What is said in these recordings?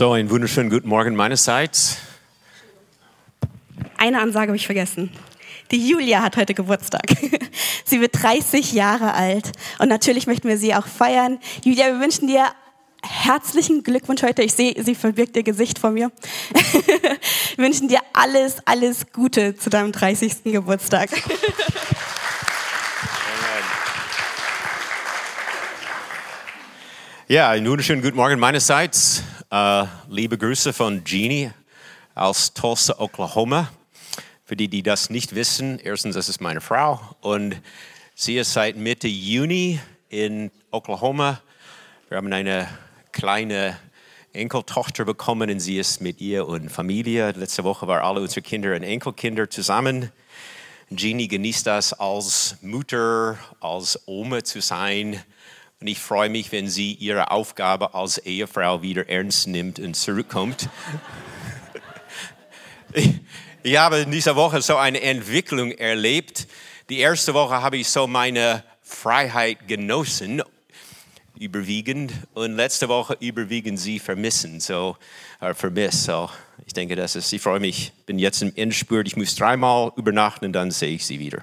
So, einen wunderschönen guten Morgen meinerseits. Eine Ansage habe ich vergessen. Die Julia hat heute Geburtstag. Sie wird 30 Jahre alt und natürlich möchten wir sie auch feiern. Julia, wir wünschen dir herzlichen Glückwunsch heute. Ich sehe, sie verbirgt ihr Gesicht vor mir. wir wünschen dir alles, alles Gute zu deinem 30. Geburtstag. Ja, einen wunderschönen guten Morgen meinerseits. Uh, liebe Grüße von Jeannie aus Tulsa, Oklahoma. Für die, die das nicht wissen, erstens, das ist meine Frau und sie ist seit Mitte Juni in Oklahoma. Wir haben eine kleine Enkeltochter bekommen und sie ist mit ihr und Familie. Letzte Woche waren alle unsere Kinder und Enkelkinder zusammen. Jeannie genießt das als Mutter, als Oma zu sein und ich freue mich, wenn sie ihre Aufgabe als Ehefrau wieder ernst nimmt und zurückkommt. ich, habe in dieser Woche so eine Entwicklung erlebt. Die erste Woche habe ich so meine Freiheit genossen, überwiegend. Und letzte Woche überwiegend sie vermissen, so, äh, vermisst. So, ich denke, das ist, ich freue mich, bin jetzt im Endspurt. Ich muss dreimal übernachten und dann sehe ich sie wieder.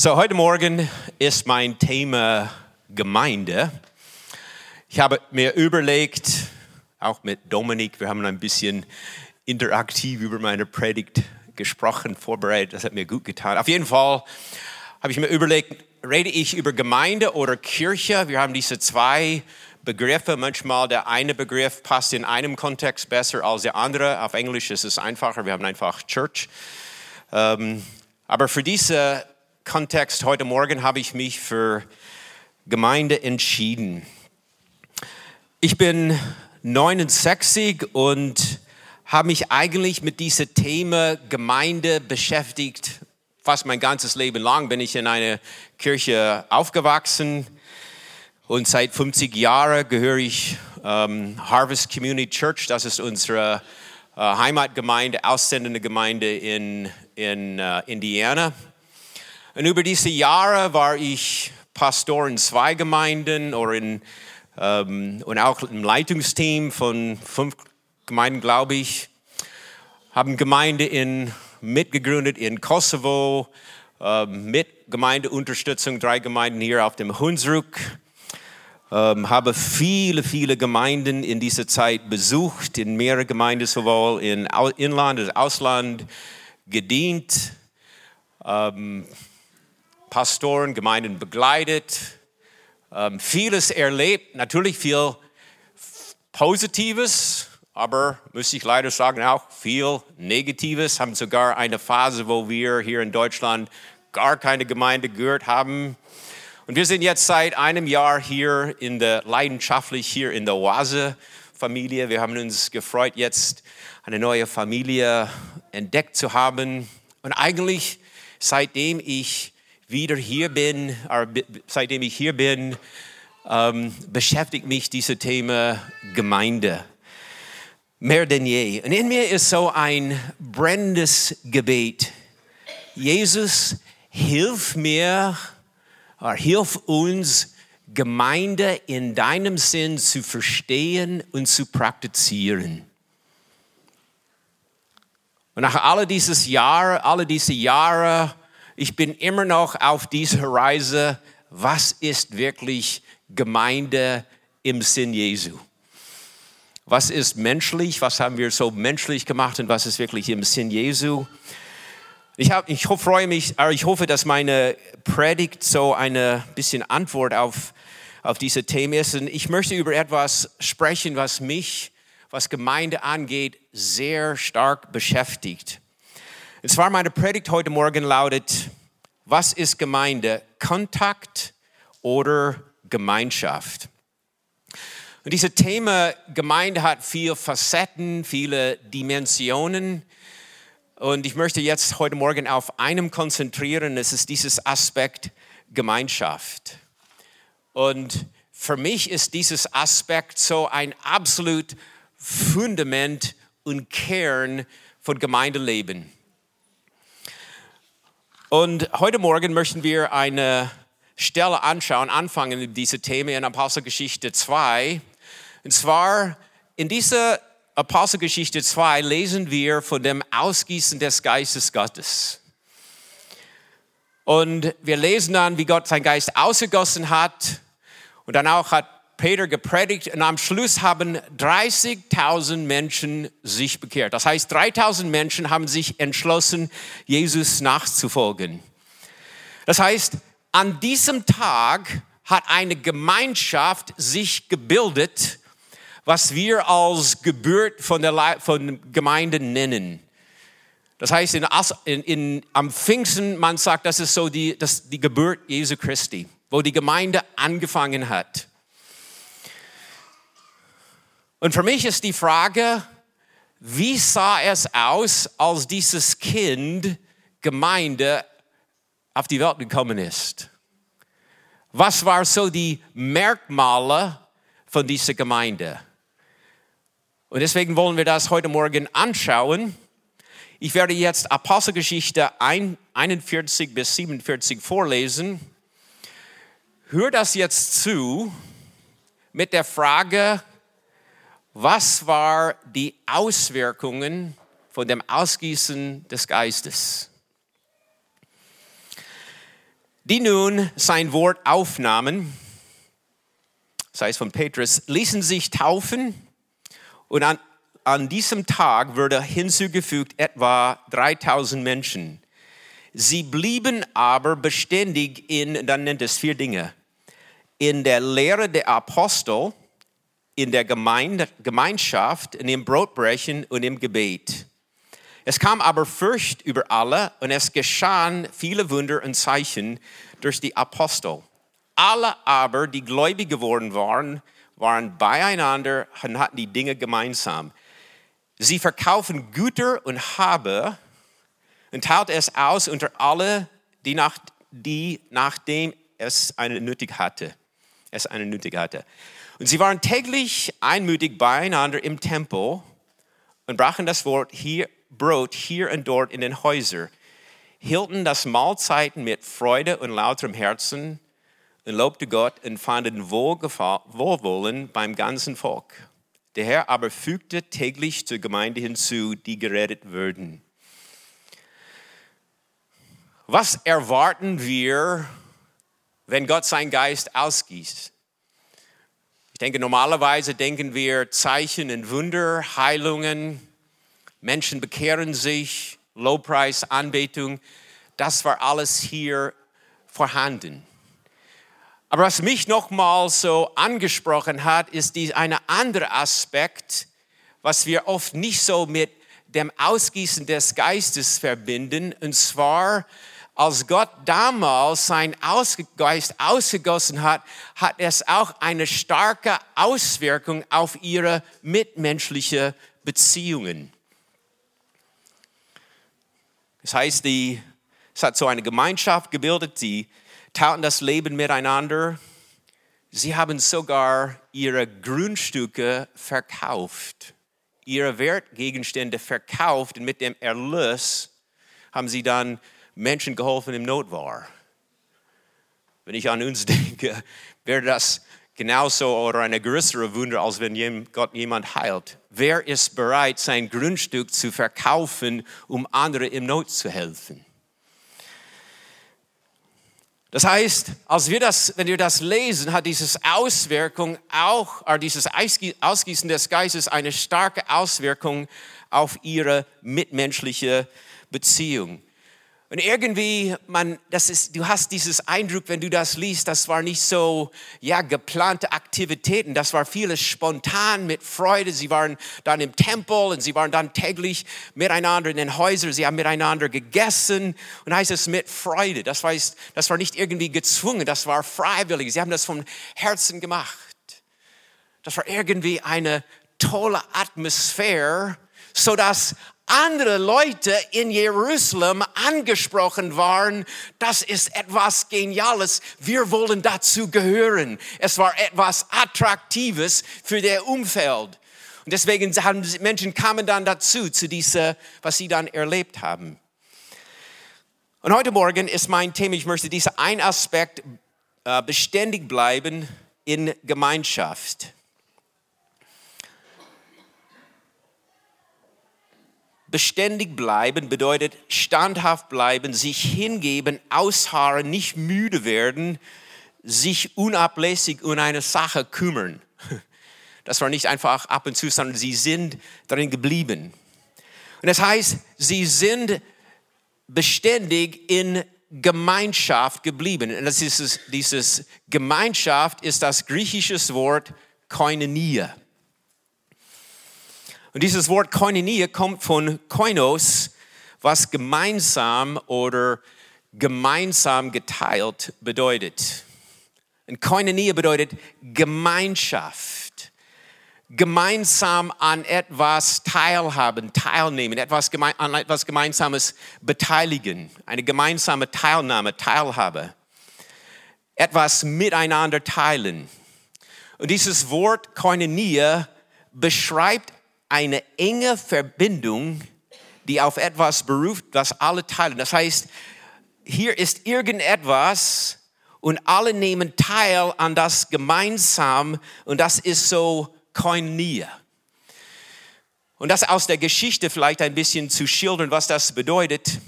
So, heute Morgen ist mein Thema Gemeinde. Ich habe mir überlegt, auch mit Dominik, wir haben ein bisschen interaktiv über meine Predigt gesprochen, vorbereitet, das hat mir gut getan. Auf jeden Fall habe ich mir überlegt, rede ich über Gemeinde oder Kirche? Wir haben diese zwei Begriffe. Manchmal der eine Begriff passt in einem Kontext besser als der andere. Auf Englisch ist es einfacher, wir haben einfach Church. Ähm, aber für diese Kontext heute Morgen habe ich mich für Gemeinde entschieden. Ich bin 69 und habe mich eigentlich mit diesem Thema Gemeinde beschäftigt. Fast mein ganzes Leben lang bin ich in einer Kirche aufgewachsen und seit 50 Jahren gehöre ich ähm, Harvest Community Church. Das ist unsere äh, Heimatgemeinde, aussendende Gemeinde in, in uh, Indiana. Und über diese Jahre war ich Pastor in zwei Gemeinden oder in, ähm, und auch im Leitungsteam von fünf Gemeinden, glaube ich. Haben Gemeinde in, mitgegründet in Kosovo, ähm, mit Gemeindeunterstützung, drei Gemeinden hier auf dem Hunsrück. Ähm, habe viele, viele Gemeinden in dieser Zeit besucht, in mehrere Gemeinden, sowohl in Inland als Ausland, gedient. Ähm, Pastoren, Gemeinden begleitet, ähm, vieles erlebt, natürlich viel Positives, aber muss ich leider sagen auch viel Negatives. Haben sogar eine Phase, wo wir hier in Deutschland gar keine Gemeinde gehört haben. Und wir sind jetzt seit einem Jahr hier in der leidenschaftlich hier in der Oase Familie. Wir haben uns gefreut, jetzt eine neue Familie entdeckt zu haben. Und eigentlich seitdem ich wieder hier bin, seitdem ich hier bin, ähm, beschäftigt mich dieses Thema Gemeinde mehr denn je. Und in mir ist so ein brennendes Gebet. Jesus, hilf mir, oder hilf uns, Gemeinde in deinem Sinn zu verstehen und zu praktizieren. Und nach all dieses Jahre, alle diese Jahre ich bin immer noch auf dieser Reise, was ist wirklich Gemeinde im Sinn Jesu? Was ist menschlich? Was haben wir so menschlich gemacht und was ist wirklich im Sinn Jesu? Ich, hab, ich freue mich, ich hoffe, dass meine Predigt so eine bisschen Antwort auf, auf diese Themen ist. Und ich möchte über etwas sprechen, was mich, was Gemeinde angeht, sehr stark beschäftigt. Und zwar meine Predigt heute Morgen lautet, was ist Gemeinde? Kontakt oder Gemeinschaft? Und dieses Thema Gemeinde hat viele Facetten, viele Dimensionen. Und ich möchte jetzt heute Morgen auf einem konzentrieren, das ist dieses Aspekt Gemeinschaft. Und für mich ist dieses Aspekt so ein absolut Fundament und Kern von Gemeindeleben. Und heute Morgen möchten wir eine Stelle anschauen, anfangen mit diesem Thema in Apostelgeschichte 2. Und zwar in dieser Apostelgeschichte 2 lesen wir von dem Ausgießen des Geistes Gottes. Und wir lesen dann, wie Gott seinen Geist ausgegossen hat. Und dann auch hat Peter gepredigt und am Schluss haben 30.000 Menschen sich bekehrt. Das heißt, 3.000 Menschen haben sich entschlossen, Jesus nachzufolgen. Das heißt, an diesem Tag hat eine Gemeinschaft sich gebildet, was wir als Geburt von der von Gemeinde nennen. Das heißt, in, in, in, am Pfingsten, man sagt, das ist so die, das, die Geburt Jesu Christi, wo die Gemeinde angefangen hat. Und für mich ist die Frage, wie sah es aus, als dieses Kind Gemeinde auf die Welt gekommen ist? Was waren so die Merkmale von dieser Gemeinde? Und deswegen wollen wir das heute Morgen anschauen. Ich werde jetzt Apostelgeschichte 41 bis 47 vorlesen. Hör das jetzt zu mit der Frage, was war die Auswirkungen von dem Ausgießen des Geistes? Die nun sein Wort aufnahmen, das heißt von Petrus, ließen sich taufen und an, an diesem Tag wurde hinzugefügt etwa 3000 Menschen. Sie blieben aber beständig in, dann nennt es vier Dinge, in der Lehre der Apostel, in der Gemeinde, Gemeinschaft, in dem Brotbrechen und im Gebet. Es kam aber Furcht über alle und es geschahen viele Wunder und Zeichen durch die Apostel. Alle aber, die gläubig geworden waren, waren beieinander und hatten die Dinge gemeinsam. Sie verkaufen Güter und Habe und teilt es aus unter alle, die, nach, die nachdem es eine nötig hatte. Es eine nötig hatte. Und sie waren täglich einmütig beieinander im Tempel und brachen das Wort hier, Brot hier und dort in den Häusern, hielten das Mahlzeiten mit Freude und lauterem Herzen und lobte Gott und fanden Wohlwollen beim ganzen Volk. Der Herr aber fügte täglich zur Gemeinde hinzu, die gerettet würden. Was erwarten wir, wenn Gott seinen Geist ausgießt? Ich denke, normalerweise denken wir Zeichen und Wunder, Heilungen, Menschen bekehren sich, Lobpreis, Anbetung. Das war alles hier vorhanden. Aber was mich nochmal so angesprochen hat, ist die, ein anderer Aspekt, was wir oft nicht so mit dem Ausgießen des Geistes verbinden, und zwar als Gott damals sein Geist ausgegossen hat, hat es auch eine starke Auswirkung auf ihre mitmenschliche Beziehungen. Das heißt, die, es hat so eine Gemeinschaft gebildet, sie taten das Leben miteinander. Sie haben sogar ihre Grundstücke verkauft, ihre Wertgegenstände verkauft und mit dem Erlös haben sie dann Menschen geholfen im Not war. Wenn ich an uns denke, wäre das genauso oder eine größere Wunder, als wenn Gott jemand heilt. Wer ist bereit, sein Grundstück zu verkaufen, um andere im Not zu helfen? Das heißt, als wir das, wenn wir das lesen, hat dieses Auswirkung auch, oder dieses Ausgießen des Geistes eine starke Auswirkung auf ihre mitmenschliche Beziehung. Und irgendwie, man, das ist, du hast dieses Eindruck, wenn du das liest, das war nicht so, ja, geplante Aktivitäten, das war vieles spontan mit Freude. Sie waren dann im Tempel und sie waren dann täglich miteinander in den Häusern, sie haben miteinander gegessen und heißt es mit Freude. Das war, das war nicht irgendwie gezwungen, das war freiwillig. Sie haben das vom Herzen gemacht. Das war irgendwie eine tolle Atmosphäre, so dass andere Leute in Jerusalem angesprochen waren, das ist etwas Geniales, wir wollen dazu gehören. Es war etwas Attraktives für der Umfeld. Und deswegen haben Menschen kamen dann dazu, zu dieser, was sie dann erlebt haben. Und heute Morgen ist mein Thema, ich möchte dieser ein Aspekt äh, beständig bleiben in Gemeinschaft. Beständig bleiben bedeutet standhaft bleiben, sich hingeben, ausharren, nicht müde werden, sich unablässig um eine Sache kümmern. Das war nicht einfach ab und zu, sondern sie sind darin geblieben. Und das heißt, sie sind beständig in Gemeinschaft geblieben. Und das ist dieses Gemeinschaft ist das griechische Wort Koinonia. Und dieses Wort Koinonia kommt von Koinos, was gemeinsam oder gemeinsam geteilt bedeutet. Und Koinonia bedeutet Gemeinschaft. Gemeinsam an etwas teilhaben, teilnehmen, etwas an etwas Gemeinsames beteiligen, eine gemeinsame Teilnahme, Teilhabe, etwas miteinander teilen. Und dieses Wort Koinonia beschreibt eine enge Verbindung, die auf etwas beruft, was alle teilen. Das heißt, hier ist irgendetwas und alle nehmen teil an das gemeinsam und das ist so Koinonia. Und das aus der Geschichte vielleicht ein bisschen zu schildern, was das bedeutet.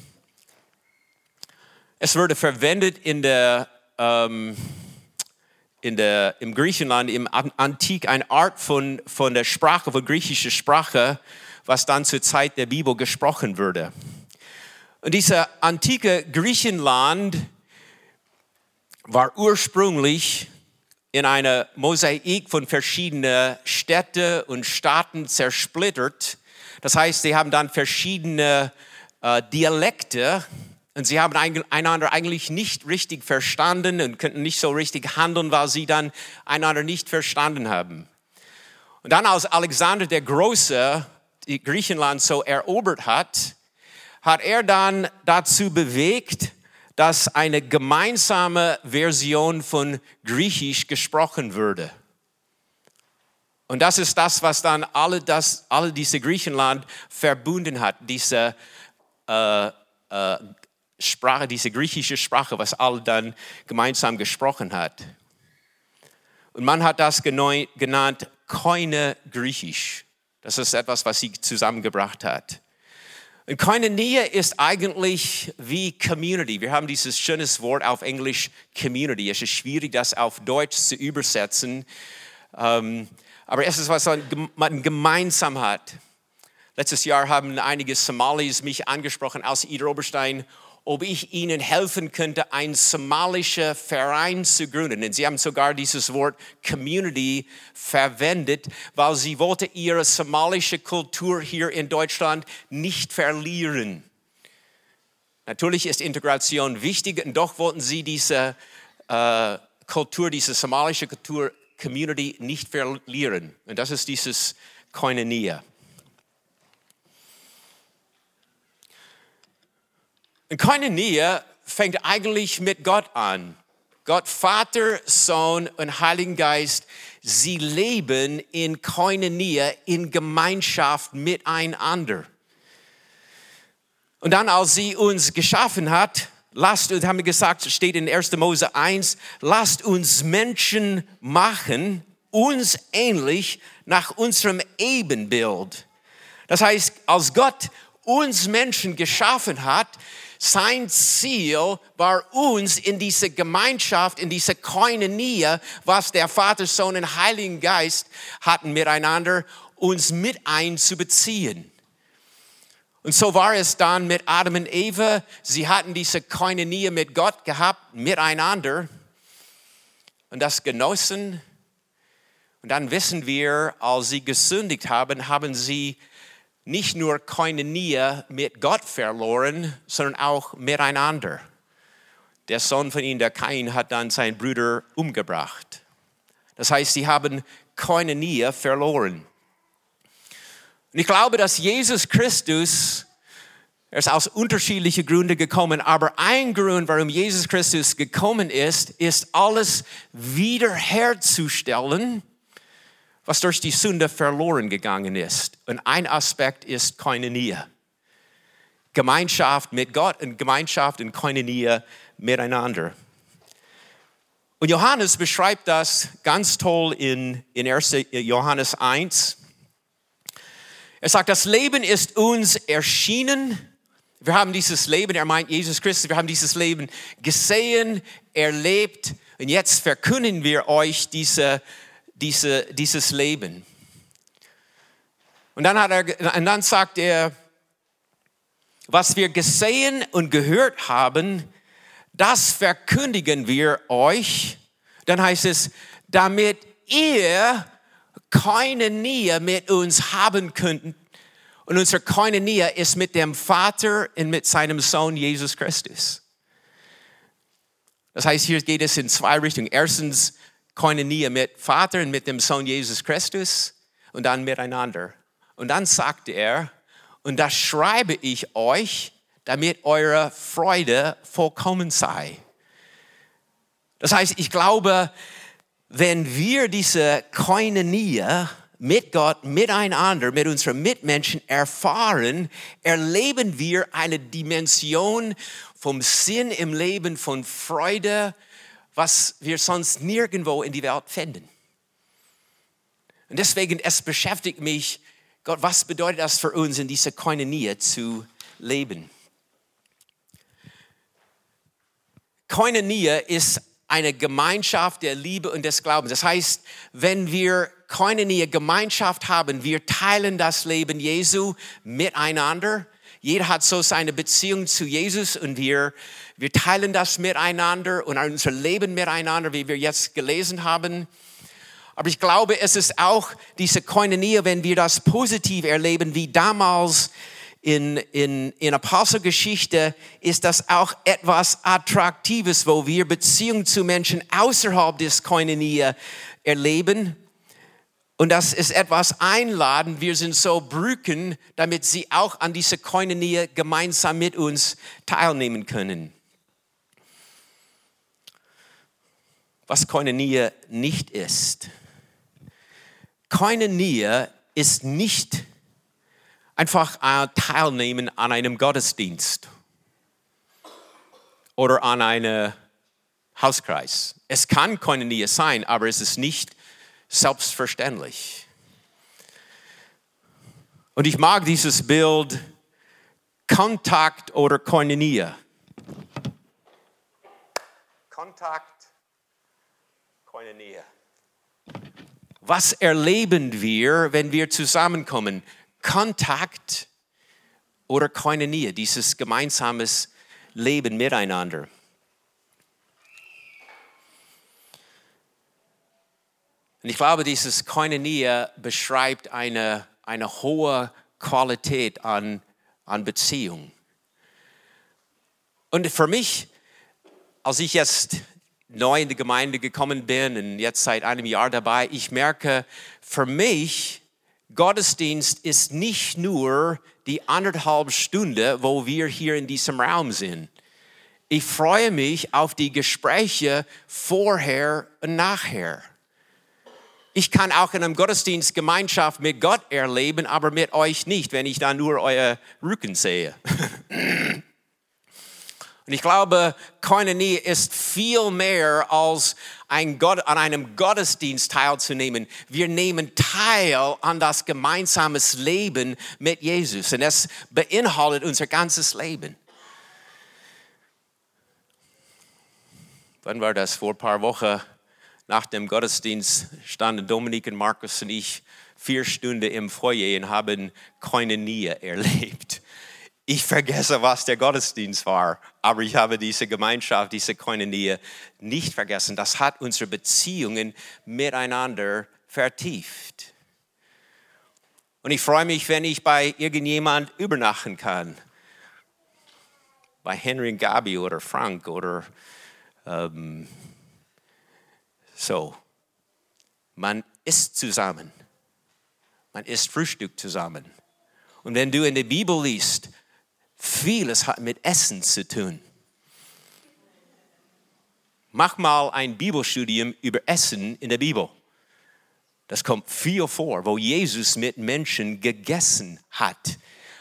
Es wurde verwendet in der ähm, in der, im Griechenland, im Antik, eine Art von, von der Sprache, von griechischer Sprache, was dann zur Zeit der Bibel gesprochen wurde. Und dieser antike Griechenland war ursprünglich in einer Mosaik von verschiedenen Städten und Staaten zersplittert. Das heißt, sie haben dann verschiedene äh, Dialekte und sie haben einander eigentlich nicht richtig verstanden und könnten nicht so richtig handeln, weil sie dann einander nicht verstanden haben. Und dann als Alexander der Große Griechenland so erobert hat, hat er dann dazu bewegt, dass eine gemeinsame Version von Griechisch gesprochen würde. Und das ist das, was dann alle, das, alle diese Griechenland verbunden hat, diese äh, äh, Sprache, diese griechische Sprache, was alle dann gemeinsam gesprochen hat. Und man hat das genannt Koine Griechisch. Das ist etwas, was sie zusammengebracht hat. Und Koinonia ist eigentlich wie Community. Wir haben dieses schönes Wort auf Englisch Community. Es ist schwierig, das auf Deutsch zu übersetzen. Ähm, aber es ist, was man gemeinsam hat. Letztes Jahr haben einige Somalis mich angesprochen aus Ida Oberstein ob ich ihnen helfen könnte, einen somalischen Verein zu gründen. Und sie haben sogar dieses Wort Community verwendet, weil sie wollte ihre somalische Kultur hier in Deutschland nicht verlieren. Natürlich ist Integration wichtig und doch wollten sie diese äh, Kultur, diese somalische Kultur, Community nicht verlieren. Und das ist dieses Koinonia. Und keine Nähe fängt eigentlich mit Gott an. Gott, Vater, Sohn und Heiligen Geist, sie leben in Koinonia, in Gemeinschaft miteinander. Und dann, als sie uns geschaffen hat, lasst uns, haben wir gesagt, steht in 1. Mose 1, lasst uns Menschen machen, uns ähnlich nach unserem Ebenbild. Das heißt, als Gott uns Menschen geschaffen hat, sein Ziel war uns in diese Gemeinschaft, in diese Koinonia, was der Vater, Sohn und Heiligen Geist hatten miteinander, uns mit einzubeziehen. Und so war es dann mit Adam und Eva. Sie hatten diese Koinonia mit Gott gehabt, miteinander und das genossen. Und dann wissen wir, als sie gesündigt haben, haben sie nicht nur Koinonia mit Gott verloren, sondern auch miteinander. Der Sohn von ihnen, der Kain, hat dann seinen Bruder umgebracht. Das heißt, sie haben Koinonia verloren. Und ich glaube, dass Jesus Christus, er ist aus unterschiedlichen Gründen gekommen, aber ein Grund, warum Jesus Christus gekommen ist, ist alles wiederherzustellen, was durch die Sünde verloren gegangen ist. Und ein Aspekt ist Koinonia. Gemeinschaft mit Gott und Gemeinschaft in Koinonia miteinander. Und Johannes beschreibt das ganz toll in, in 1. Johannes 1. Er sagt, das Leben ist uns erschienen. Wir haben dieses Leben, er meint Jesus Christus, wir haben dieses Leben gesehen, erlebt und jetzt verkünden wir euch diese, diese, dieses Leben. Und dann, hat er, und dann sagt er, was wir gesehen und gehört haben, das verkündigen wir euch. Dann heißt es, damit ihr keine Nähe mit uns haben könnt. Und unsere keine Nähe ist mit dem Vater und mit seinem Sohn Jesus Christus. Das heißt, hier geht es in zwei Richtungen. Erstens, keine Nähe mit Vater und mit dem Sohn Jesus Christus und dann miteinander. Und dann sagt er, und das schreibe ich euch, damit eure Freude vollkommen sei. Das heißt, ich glaube, wenn wir diese Koinonie mit Gott, miteinander, mit unseren Mitmenschen erfahren, erleben wir eine Dimension vom Sinn im Leben, von Freude, was wir sonst nirgendwo in die Welt finden. Und deswegen, es beschäftigt mich, Gott, was bedeutet das für uns, in dieser Koinonie zu leben? Koinonie ist eine Gemeinschaft der Liebe und des Glaubens. Das heißt, wenn wir Koinonie, Gemeinschaft haben, wir teilen das Leben Jesu miteinander. Jeder hat so seine Beziehung zu Jesus und wir, wir teilen das miteinander und unser Leben miteinander, wie wir jetzt gelesen haben. Aber ich glaube, es ist auch diese Koinonie, wenn wir das positiv erleben, wie damals in, in, in Apostelgeschichte, ist das auch etwas Attraktives, wo wir Beziehungen zu Menschen außerhalb des Koinonie erleben. Und das ist etwas einladen. Wir sind so Brücken, damit sie auch an dieser Koinonie gemeinsam mit uns teilnehmen können. Was Koinonie nicht ist. Koinonie ist nicht einfach teilnehmen an einem Gottesdienst oder an einem Hauskreis. Es kann Koinonie sein, aber es ist nicht selbstverständlich. Und ich mag dieses Bild Kontakt oder Koinonie. Kontakt, Koinonie. Was erleben wir, wenn wir zusammenkommen? Kontakt oder Koinonie, dieses gemeinsames Leben miteinander. Und ich glaube, dieses Koinonie beschreibt eine, eine hohe Qualität an, an Beziehung. Und für mich, als ich jetzt neu in die Gemeinde gekommen bin und jetzt seit einem Jahr dabei, ich merke, für mich, Gottesdienst ist nicht nur die anderthalb Stunde, wo wir hier in diesem Raum sind. Ich freue mich auf die Gespräche vorher und nachher. Ich kann auch in einem Gottesdienst Gemeinschaft mit Gott erleben, aber mit euch nicht, wenn ich da nur euer Rücken sehe. Und ich glaube, Koinonie ist viel mehr als ein Gott, an einem Gottesdienst teilzunehmen. Wir nehmen teil an das gemeinsame Leben mit Jesus. Und es beinhaltet unser ganzes Leben. Wann war das? Vor ein paar Wochen nach dem Gottesdienst standen Dominik und Markus und ich vier Stunden im Foyer und haben Koinonie erlebt ich vergesse, was der Gottesdienst war, aber ich habe diese Gemeinschaft, diese Koinonie nicht vergessen. Das hat unsere Beziehungen miteinander vertieft. Und ich freue mich, wenn ich bei irgendjemand übernachten kann. Bei Henry und Gabi oder Frank oder ähm, so. Man isst zusammen. Man isst Frühstück zusammen. Und wenn du in der Bibel liest, Vieles hat mit Essen zu tun. Mach mal ein Bibelstudium über Essen in der Bibel. Das kommt viel vor, wo Jesus mit Menschen gegessen hat.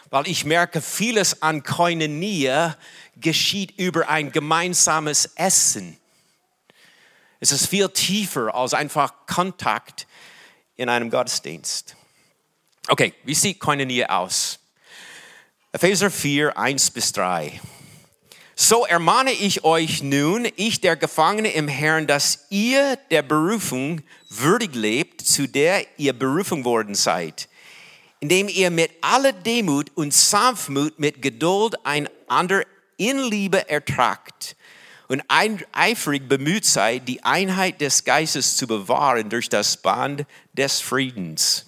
Weil ich merke, vieles an Koinonie geschieht über ein gemeinsames Essen. Es ist viel tiefer als einfach Kontakt in einem Gottesdienst. Okay, wie sieht Koinonia aus? Epheser 4, 1 bis 3. So ermahne ich euch nun, ich der Gefangene im Herrn, dass ihr der Berufung würdig lebt, zu der ihr berufen worden seid, indem ihr mit aller Demut und Sanftmut mit Geduld einander in Liebe ertragt und eifrig bemüht seid, die Einheit des Geistes zu bewahren durch das Band des Friedens.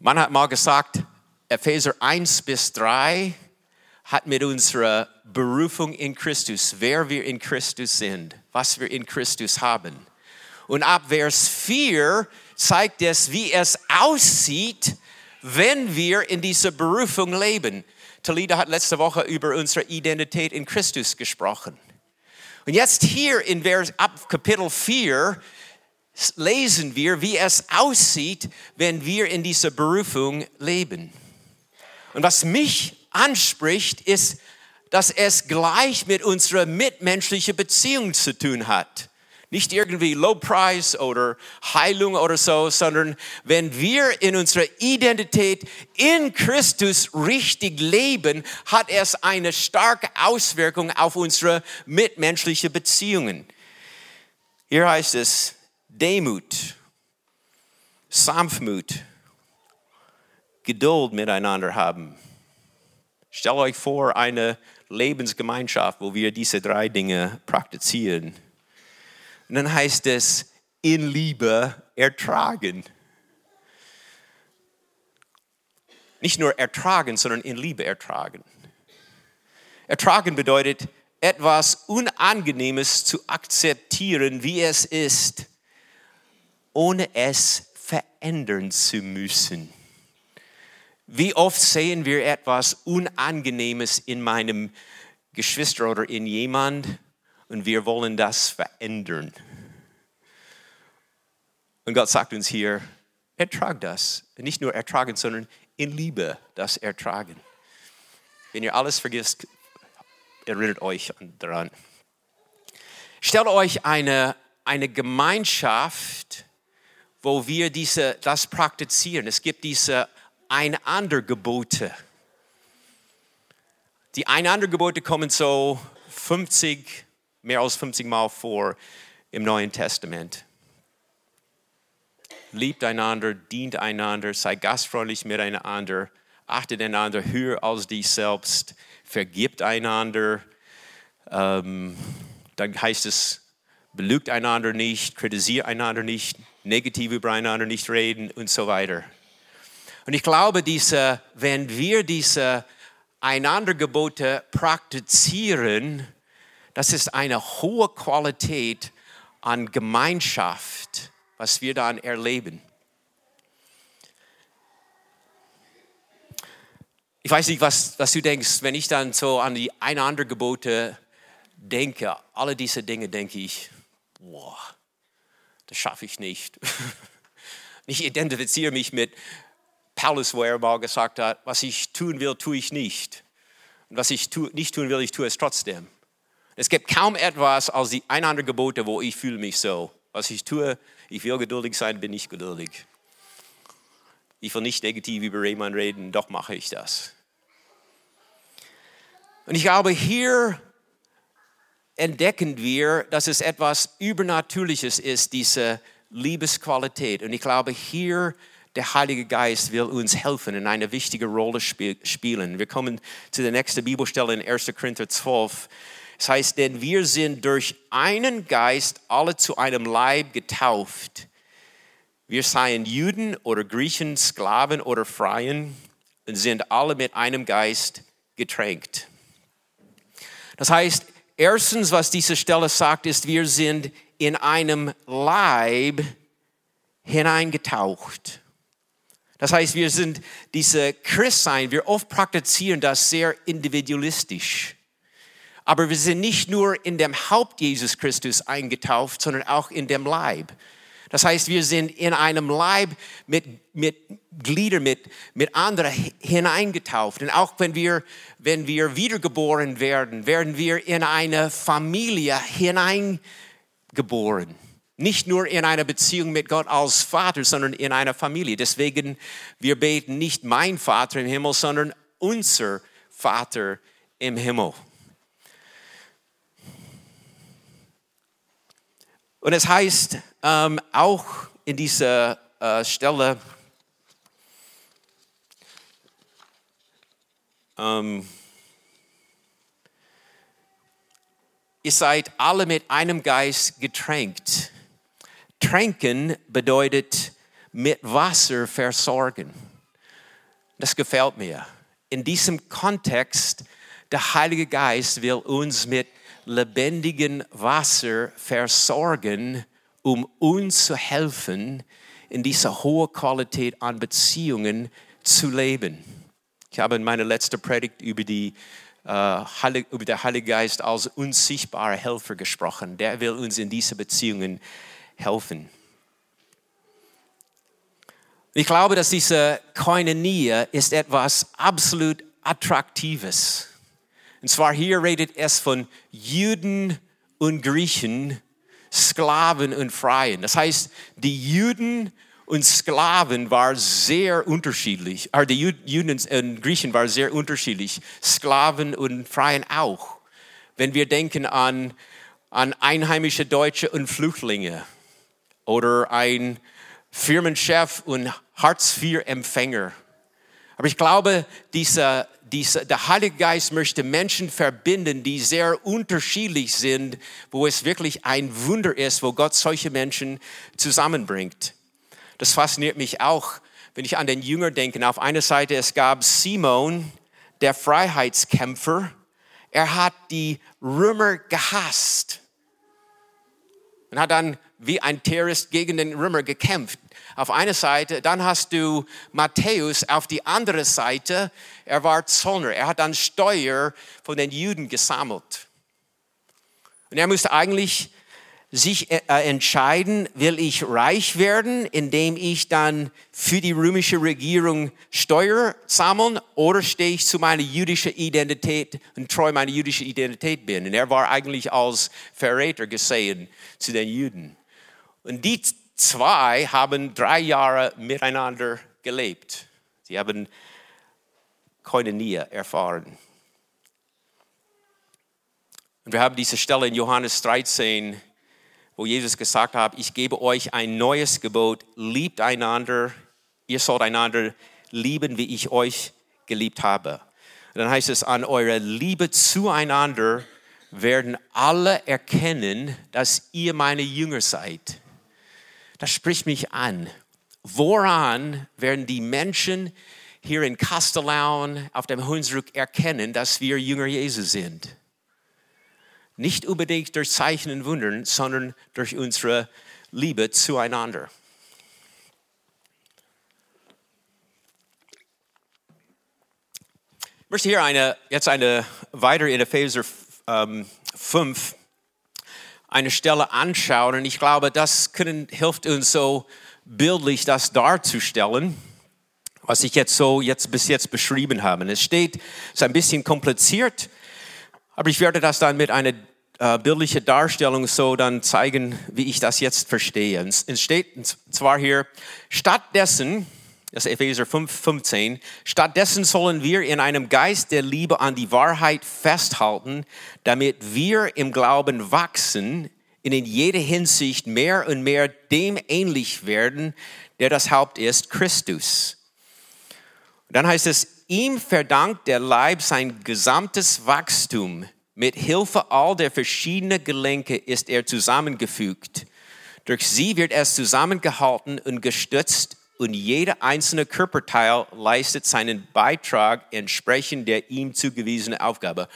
Man hat mal gesagt, Epheser 1 bis 3 hat mit unserer Berufung in Christus, wer wir in Christus sind, was wir in Christus haben. Und ab Vers 4 zeigt es, wie es aussieht, wenn wir in dieser Berufung leben. Talida hat letzte Woche über unsere Identität in Christus gesprochen. Und jetzt hier in Vers, ab Kapitel 4 lesen wir, wie es aussieht, wenn wir in dieser Berufung leben. Und was mich anspricht, ist, dass es gleich mit unserer mitmenschlichen Beziehung zu tun hat. Nicht irgendwie Low Price oder Heilung oder so, sondern wenn wir in unserer Identität in Christus richtig leben, hat es eine starke Auswirkung auf unsere mitmenschlichen Beziehungen. Hier heißt es Demut, Sanftmut, Geduld miteinander haben. Stellt euch vor, eine Lebensgemeinschaft, wo wir diese drei Dinge praktizieren. Und dann heißt es, in Liebe ertragen. Nicht nur ertragen, sondern in Liebe ertragen. Ertragen bedeutet, etwas Unangenehmes zu akzeptieren, wie es ist, ohne es verändern zu müssen. Wie oft sehen wir etwas Unangenehmes in meinem Geschwister oder in jemand und wir wollen das verändern. Und Gott sagt uns hier, ertrag das. Nicht nur ertragen, sondern in Liebe das ertragen. Wenn ihr alles vergisst, erinnert euch daran. Stellt euch eine, eine Gemeinschaft, wo wir diese, das praktizieren. Es gibt diese Einandergebote. Die Einandergebote kommen so 50, mehr als 50 Mal vor im Neuen Testament. Liebt einander, dient einander, sei gastfreundlich miteinander, achtet einander höher als dich selbst, vergibt einander. Ähm, dann heißt es, belügt einander nicht, kritisiert einander nicht, negativ übereinander nicht reden und so weiter. Und ich glaube, diese, wenn wir diese Einandergebote praktizieren, das ist eine hohe Qualität an Gemeinschaft, was wir dann erleben. Ich weiß nicht, was, was du denkst, wenn ich dann so an die Einandergebote denke, alle diese Dinge denke ich, boah, das schaffe ich nicht. Ich identifiziere mich mit Paulus, wo er mal gesagt hat, was ich tun will, tue ich nicht. Und was ich tu, nicht tun will, ich tue es trotzdem. Es gibt kaum etwas als die einander Gebote, wo ich fühle mich so. Was ich tue, ich will geduldig sein, bin ich geduldig. Ich will nicht negativ über jemanden reden, doch mache ich das. Und ich glaube, hier entdecken wir, dass es etwas Übernatürliches ist, diese Liebesqualität. Und ich glaube, hier der Heilige Geist will uns helfen und eine wichtige Rolle spielen. Wir kommen zu der nächsten Bibelstelle in 1. Korinther 12. Es heißt, denn wir sind durch einen Geist alle zu einem Leib getauft. Wir seien Juden oder Griechen, Sklaven oder Freien und sind alle mit einem Geist getränkt. Das heißt, erstens, was diese Stelle sagt, ist, wir sind in einem Leib hineingetaucht. Das heißt, wir sind diese Christsein, wir oft praktizieren das sehr individualistisch. Aber wir sind nicht nur in dem Haupt Jesus Christus eingetauft, sondern auch in dem Leib. Das heißt, wir sind in einem Leib mit, mit Gliedern, mit, mit anderen hineingetauft. Und auch wenn wir, wenn wir wiedergeboren werden, werden wir in eine Familie hineingeboren. Nicht nur in einer Beziehung mit Gott als Vater, sondern in einer Familie. Deswegen, wir beten nicht mein Vater im Himmel, sondern unser Vater im Himmel. Und es heißt ähm, auch in dieser äh, Stelle, ähm, ihr seid alle mit einem Geist getränkt. Tränken bedeutet mit Wasser versorgen. Das gefällt mir. In diesem Kontext, der Heilige Geist will uns mit lebendigem Wasser versorgen, um uns zu helfen, in dieser hohen Qualität an Beziehungen zu leben. Ich habe in meiner letzten Predigt über, die, äh, über den Heiligen Geist als unsichtbarer Helfer gesprochen. Der will uns in diese Beziehungen helfen. Ich glaube, dass diese Koinonia ist etwas absolut Attraktives. Und zwar hier redet es von Juden und Griechen, Sklaven und Freien. Das heißt, die Juden und Sklaven waren sehr unterschiedlich. Äh, die Juden und Griechen waren sehr unterschiedlich. Sklaven und Freien auch. Wenn wir denken an, an einheimische Deutsche und Flüchtlinge oder ein Firmenchef und Hartz-IV-Empfänger. Aber ich glaube, dieser, dieser, der Heilige Geist möchte Menschen verbinden, die sehr unterschiedlich sind, wo es wirklich ein Wunder ist, wo Gott solche Menschen zusammenbringt. Das fasziniert mich auch, wenn ich an den Jünger denke. Auf einer Seite, es gab Simon, der Freiheitskämpfer. Er hat die Römer gehasst und hat dann wie ein Terrorist gegen den Römer gekämpft. Auf einer Seite, dann hast du Matthäus auf die andere Seite. Er war Zollner. Er hat dann Steuer von den Juden gesammelt. Und er musste eigentlich sich äh, entscheiden, will ich reich werden, indem ich dann für die römische Regierung Steuer sammeln oder stehe ich zu meiner jüdischen Identität und treu meiner jüdischen Identität bin. Und er war eigentlich als Verräter gesehen zu den Juden. Und die zwei haben drei Jahre miteinander gelebt. Sie haben Koinonia erfahren. Und wir haben diese Stelle in Johannes 13, wo Jesus gesagt hat, ich gebe euch ein neues Gebot, liebt einander, ihr sollt einander lieben, wie ich euch geliebt habe. Und dann heißt es, an eurer Liebe zueinander werden alle erkennen, dass ihr meine Jünger seid das spricht mich an. Woran werden die Menschen hier in Kastellaun auf dem Hunsrück erkennen, dass wir Jünger Jesu sind? Nicht unbedingt durch Zeichen und Wundern, sondern durch unsere Liebe zueinander. Ich möchte hier eine, jetzt eine weiter in Epheser ähm, 5 eine Stelle anschauen. Und ich glaube, das können, hilft uns so bildlich das darzustellen, was ich jetzt so jetzt bis jetzt beschrieben habe. Es steht, es ist ein bisschen kompliziert, aber ich werde das dann mit einer äh, bildlichen Darstellung so dann zeigen, wie ich das jetzt verstehe. Es steht zwar hier, stattdessen, das Epheser 5, 15. Stattdessen sollen wir in einem Geist der Liebe an die Wahrheit festhalten, damit wir im Glauben wachsen, in jeder Hinsicht mehr und mehr dem ähnlich werden, der das Haupt ist, Christus. Und dann heißt es, ihm verdankt der Leib sein gesamtes Wachstum. Mit Hilfe all der verschiedenen Gelenke ist er zusammengefügt. Durch sie wird es zusammengehalten und gestützt und jeder einzelne Körperteil leistet seinen Beitrag entsprechend der ihm zugewiesenen Aufgabe.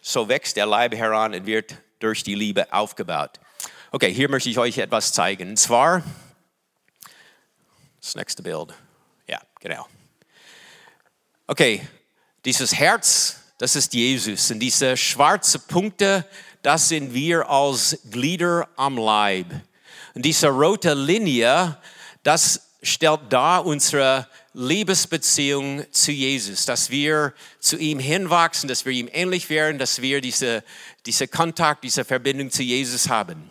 So wächst der Leib heran und wird durch die Liebe aufgebaut. Okay, hier möchte ich euch etwas zeigen. Und zwar, das nächste Bild. Ja, genau. Okay, dieses Herz, das ist Jesus. Und diese schwarzen Punkte, das sind wir als Glieder am Leib. Und diese rote Linie, das stellt dar unsere Liebesbeziehung zu Jesus, dass wir zu ihm hinwachsen, dass wir ihm ähnlich werden, dass wir diese, diese Kontakt, diese Verbindung zu Jesus haben.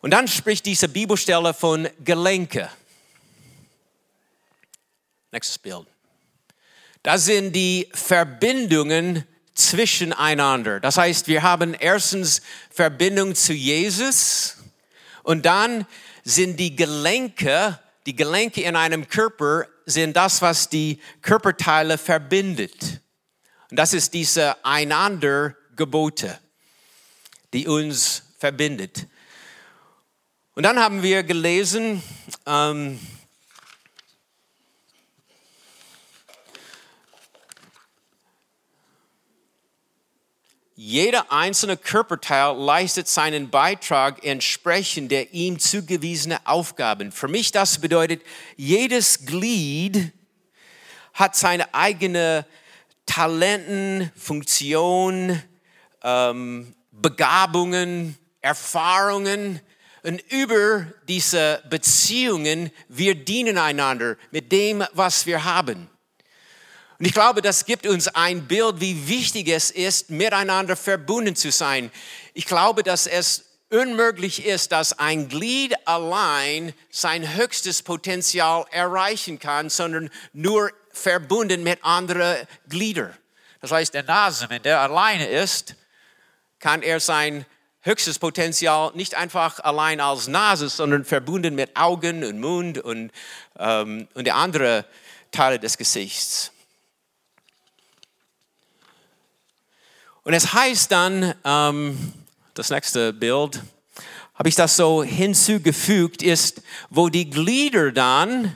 Und dann spricht diese Bibelstelle von Gelenke. Nächstes Bild. Das sind die Verbindungen zwischeneinander. Das heißt, wir haben erstens Verbindung zu Jesus und dann sind die Gelenke, die Gelenke in einem Körper sind das, was die Körperteile verbindet. Und das ist diese Einandergebote, die uns verbindet. Und dann haben wir gelesen, ähm, Jeder einzelne Körperteil leistet seinen Beitrag entsprechend der ihm zugewiesenen Aufgaben. Für mich das bedeutet, jedes Glied hat seine eigene Talenten, Funktion, ähm, Begabungen, Erfahrungen. Und über diese Beziehungen, wir dienen einander mit dem, was wir haben. Und ich glaube, das gibt uns ein Bild, wie wichtig es ist, miteinander verbunden zu sein. Ich glaube, dass es unmöglich ist, dass ein Glied allein sein höchstes Potenzial erreichen kann, sondern nur verbunden mit anderen Gliedern. Das heißt, der Nase, wenn der alleine ist, kann er sein höchstes Potenzial nicht einfach allein als Nase, sondern verbunden mit Augen und Mund und, ähm, und die anderen Teile des Gesichts. Und es heißt dann, ähm, das nächste Bild, habe ich das so hinzugefügt, ist, wo die Glieder dann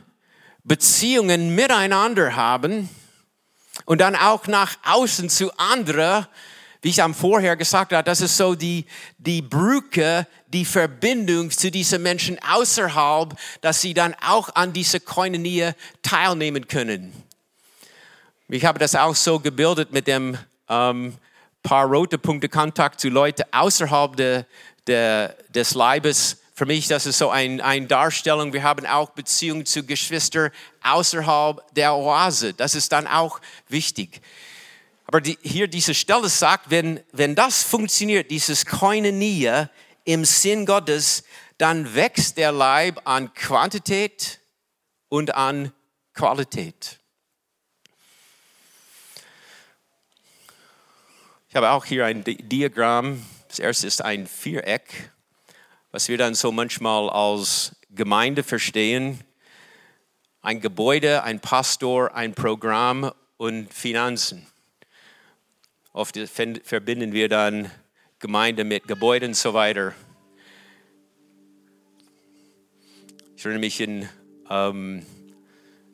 Beziehungen miteinander haben und dann auch nach außen zu anderen, wie ich am vorher gesagt habe, das ist so die, die Brücke, die Verbindung zu diesen Menschen außerhalb, dass sie dann auch an dieser Koinonie teilnehmen können. Ich habe das auch so gebildet mit dem ähm, paar rote Punkte Kontakt zu Leuten außerhalb de, de, des Leibes. Für mich, das ist so eine ein Darstellung. Wir haben auch Beziehungen zu Geschwistern außerhalb der Oase. Das ist dann auch wichtig. Aber die, hier diese Stelle sagt, wenn, wenn das funktioniert, dieses Koinonia im Sinn Gottes, dann wächst der Leib an Quantität und an Qualität. Ich habe auch hier ein Diagramm. Das erste ist ein Viereck, was wir dann so manchmal als Gemeinde verstehen. Ein Gebäude, ein Pastor, ein Programm und Finanzen. Oft verbinden wir dann Gemeinde mit Gebäuden und so weiter. Ich erinnere mich in ähm,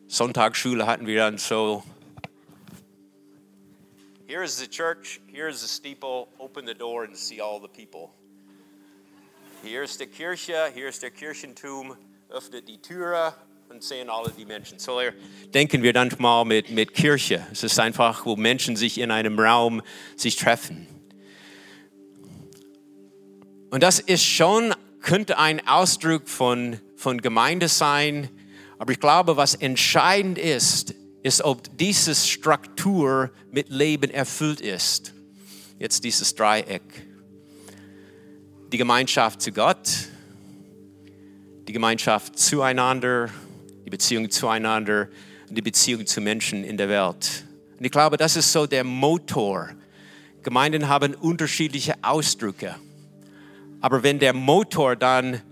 Sonntagsschule hatten wir dann so Here is the church, here is the steeple. Open the door and see all the people. Hier ist die Kirche, hier ist der Kirchentum. Öffnet die Türe und sehen alle die Menschen. So denken wir dann mal mit, mit Kirche. Es ist einfach, wo Menschen sich in einem Raum sich treffen. Und das ist schon, könnte ein Ausdruck von, von Gemeinde sein. Aber ich glaube, was entscheidend ist, ist, ob diese Struktur mit Leben erfüllt ist. Jetzt dieses Dreieck. Die Gemeinschaft zu Gott, die Gemeinschaft zueinander, die Beziehung zueinander und die Beziehung zu Menschen in der Welt. Und ich glaube, das ist so der Motor. Gemeinden haben unterschiedliche Ausdrücke. Aber wenn der Motor dann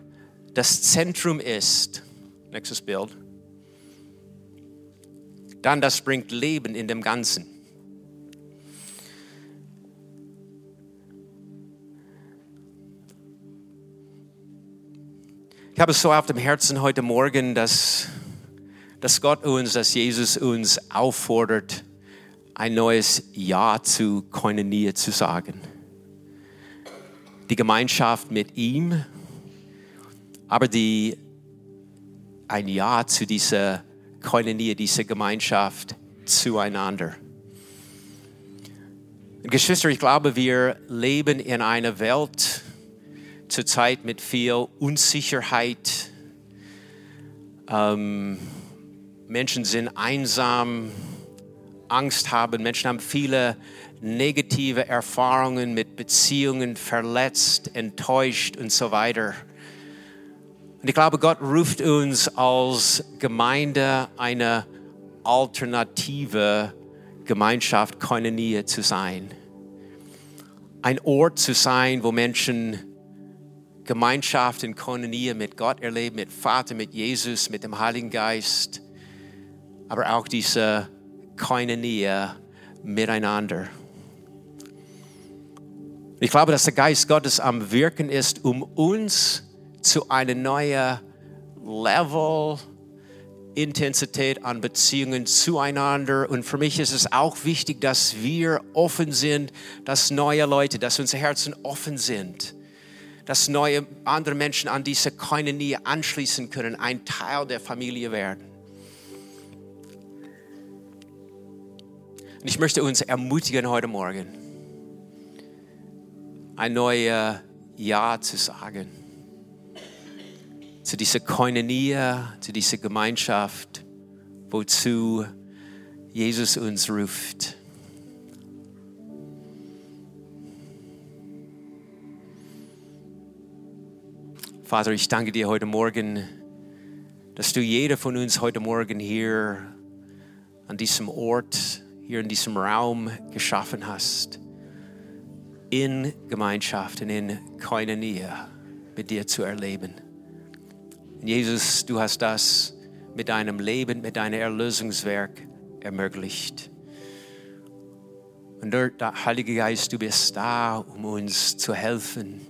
das Zentrum ist, nächstes Bild, dann das bringt Leben in dem Ganzen. Ich habe es so auf dem Herzen heute Morgen, dass, dass Gott uns, dass Jesus uns auffordert, ein neues Ja zu Koinonie zu sagen. Die Gemeinschaft mit ihm, aber die, ein Ja zu dieser Koinonie, diese Gemeinschaft zueinander. Geschwister, ich glaube, wir leben in einer Welt zurzeit mit viel Unsicherheit. Ähm, Menschen sind einsam, Angst haben, Menschen haben viele negative Erfahrungen mit Beziehungen, verletzt, enttäuscht und so weiter. Und ich glaube, Gott ruft uns als Gemeinde eine alternative Gemeinschaft, Koinonie zu sein. Ein Ort zu sein, wo Menschen Gemeinschaft in Koinonie mit Gott erleben, mit Vater, mit Jesus, mit dem Heiligen Geist, aber auch diese Koinonie miteinander. Ich glaube, dass der Geist Gottes am Wirken ist, um uns zu einem neuen Level, Intensität an Beziehungen zueinander. Und für mich ist es auch wichtig, dass wir offen sind, dass neue Leute, dass unsere Herzen offen sind, dass neue andere Menschen an diese Koinonie anschließen können, ein Teil der Familie werden. Und ich möchte uns ermutigen heute Morgen, ein neues Ja zu sagen. Zu dieser Koinonie, zu dieser Gemeinschaft, wozu Jesus uns ruft. Vater, ich danke dir heute Morgen, dass du jeder von uns heute Morgen hier an diesem Ort, hier in diesem Raum geschaffen hast in Gemeinschaft und in Koinonie mit dir zu erleben. Jesus, du hast das mit deinem Leben, mit deinem Erlösungswerk ermöglicht. Und dort, Heilige Geist, du bist da, um uns zu helfen,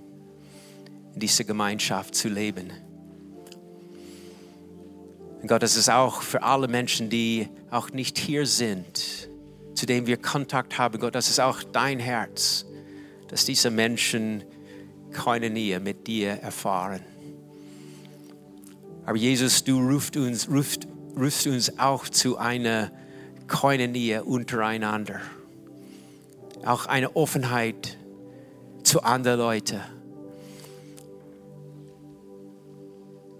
in dieser Gemeinschaft zu leben. Und Gott, das ist auch für alle Menschen, die auch nicht hier sind, zu denen wir Kontakt haben. Gott, das ist auch dein Herz dass diese Menschen keine Nähe mit dir erfahren. Aber Jesus, du rufst uns, rufst, rufst uns auch zu einer keine Nähe untereinander. Auch eine Offenheit zu anderen Leuten.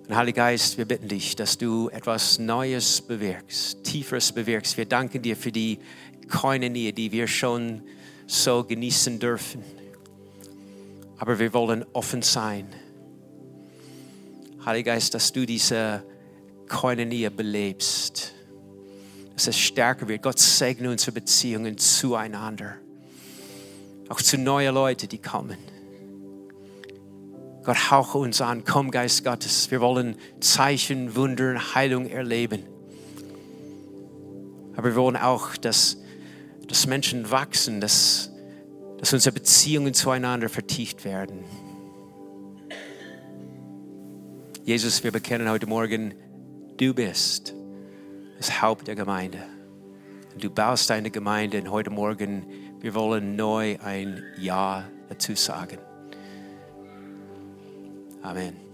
Und Heiliger Geist, wir bitten dich, dass du etwas Neues bewirkst, Tieferes bewirkst. Wir danken dir für die keine Nähe, die wir schon so genießen dürfen. Aber wir wollen offen sein. Heiliger Geist, dass du diese Koinonie belebst. Dass es stärker wird. Gott segne unsere Beziehungen zueinander. Auch zu neuen Leuten, die kommen. Gott, hauche uns an. Komm, Geist Gottes. Wir wollen Zeichen, Wunder und Heilung erleben. Aber wir wollen auch, dass, dass Menschen wachsen, dass dass unsere Beziehungen zueinander vertieft werden. Jesus, wir bekennen heute Morgen, du bist das Haupt der Gemeinde. Du baust deine Gemeinde und heute Morgen, wir wollen neu ein Ja dazu sagen. Amen.